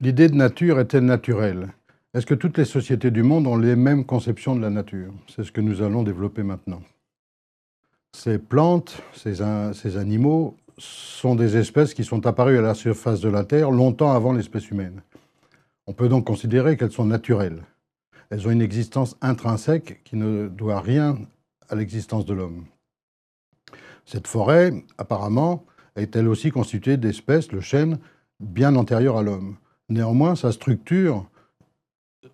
L'idée de nature est-elle naturelle? Est-ce que toutes les sociétés du monde ont les mêmes conceptions de la nature? C'est ce que nous allons développer maintenant. Ces plantes, ces, animaux, sont des espèces qui sont apparues à la surface de la Terre longtemps avant l'espèce humaine. On peut donc considérer qu'elles sont naturelles. Elles ont une existence intrinsèque qui ne doit rien à l'existence de l'homme. Cette forêt, apparemment, est elle aussi constituée d'espèces, le chêne, bien antérieures à l'homme? Néanmoins, sa structure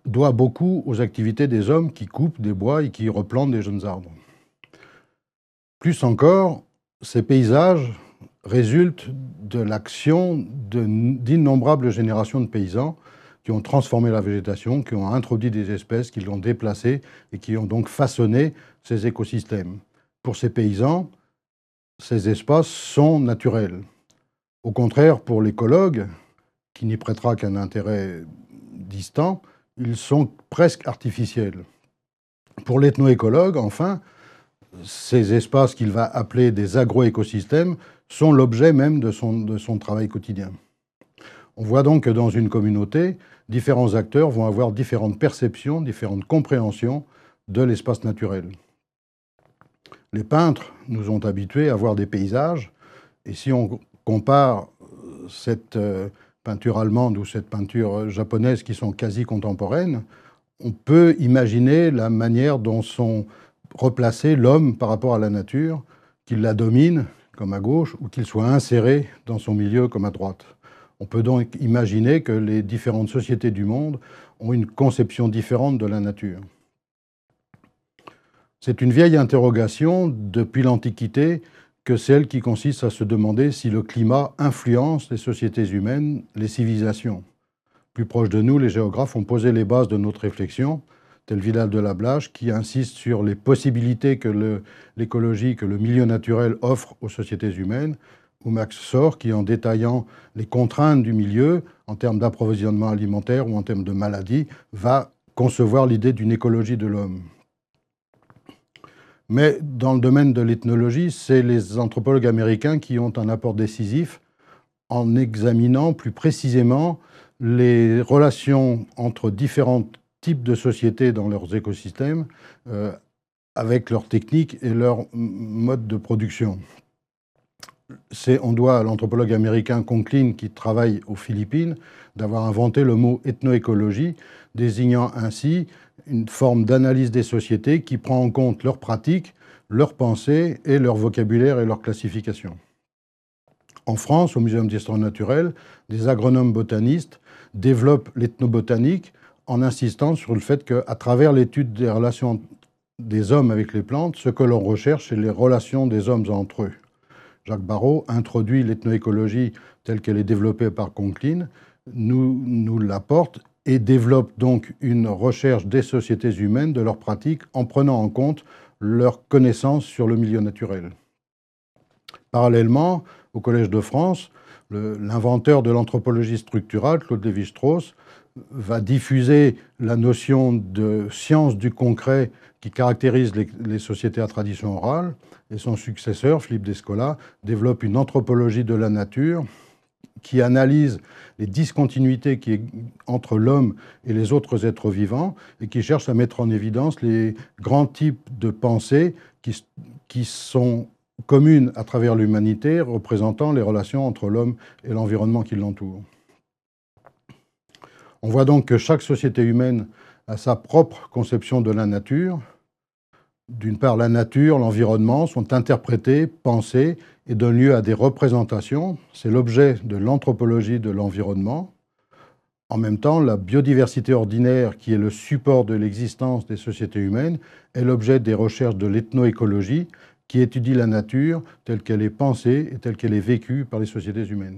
doit beaucoup aux activités des hommes qui coupent des bois et qui replantent des jeunes arbres. Plus encore, ces paysages résultent de l'action d'innombrables générations de paysans qui ont transformé la végétation, qui ont introduit des espèces, qui l'ont déplacée et qui ont donc façonné ces écosystèmes. Pour ces paysans, ces espaces sont naturels. Au contraire, pour l'écologue, qui n'y prêtera qu'un intérêt distant, ils sont presque artificiels. Pour l'ethnoécologue, enfin, ces espaces qu'il va appeler des agroécosystèmes sont l'objet même de son, de son travail quotidien. On voit donc que dans une communauté, différents acteurs vont avoir différentes perceptions, différentes compréhensions de l'espace naturel. Les peintres nous ont habitués à voir des paysages, et si on compare cette euh, peinture allemande ou cette peinture japonaise qui sont quasi contemporaines, on peut imaginer la manière dont sont replacés l'homme par rapport à la nature, qu'il la domine comme à gauche ou qu'il soit inséré dans son milieu comme à droite. On peut donc imaginer que les différentes sociétés du monde ont une conception différente de la nature. C'est une vieille interrogation depuis l'Antiquité que celle qui consiste à se demander si le climat influence les sociétés humaines, les civilisations. Plus proche de nous, les géographes ont posé les bases de notre réflexion, tel Vidal de la Blache, qui insiste sur les possibilités que l'écologie, que le milieu naturel offre aux sociétés humaines, ou Max Sor, qui, en détaillant les contraintes du milieu en termes d'approvisionnement alimentaire ou en termes de maladies, va concevoir l'idée d'une écologie de l'homme. Mais dans le domaine de l'ethnologie, c'est les anthropologues américains qui ont un apport décisif en examinant plus précisément les relations entre différents types de sociétés dans leurs écosystèmes euh, avec leurs techniques et leurs modes de production. On doit à l'anthropologue américain Conklin, qui travaille aux Philippines, d'avoir inventé le mot ethnoécologie, désignant ainsi une forme d'analyse des sociétés qui prend en compte leurs pratiques, leurs pensées et leur vocabulaire et leur classification. En France, au Muséum d'histoire naturelle, des agronomes botanistes développent l'ethnobotanique en insistant sur le fait qu'à travers l'étude des relations des hommes avec les plantes, ce que l'on recherche, c'est les relations des hommes entre eux. Jacques Barrault introduit l'ethnoécologie telle qu'elle est développée par Conklin, nous, nous l'apporte et développe donc une recherche des sociétés humaines, de leurs pratiques, en prenant en compte leurs connaissances sur le milieu naturel. Parallèlement, au Collège de France, l'inventeur de l'anthropologie structurale, Claude Lévi-Strauss, va diffuser la notion de science du concret qui caractérise les, les, sociétés à tradition orale, et son successeur, Philippe Descola, développe une anthropologie de la nature qui analyse les discontinuités entre l'homme et les autres êtres vivants et qui cherche à mettre en évidence les grands types de pensées qui sont communes à travers l'humanité, représentant les relations entre l'homme et l'environnement qui l'entoure. On voit donc que chaque société humaine a sa propre conception de la nature, d'une part, la nature, l'environnement sont interprétés, pensés et donnent lieu à des représentations. C'est l'objet de l'anthropologie de l'environnement. En même temps, la biodiversité ordinaire, qui est le support de l'existence des sociétés humaines, est l'objet des recherches de l'ethnoécologie, qui étudie la nature telle qu'elle est pensée et telle qu'elle est vécue par les sociétés humaines.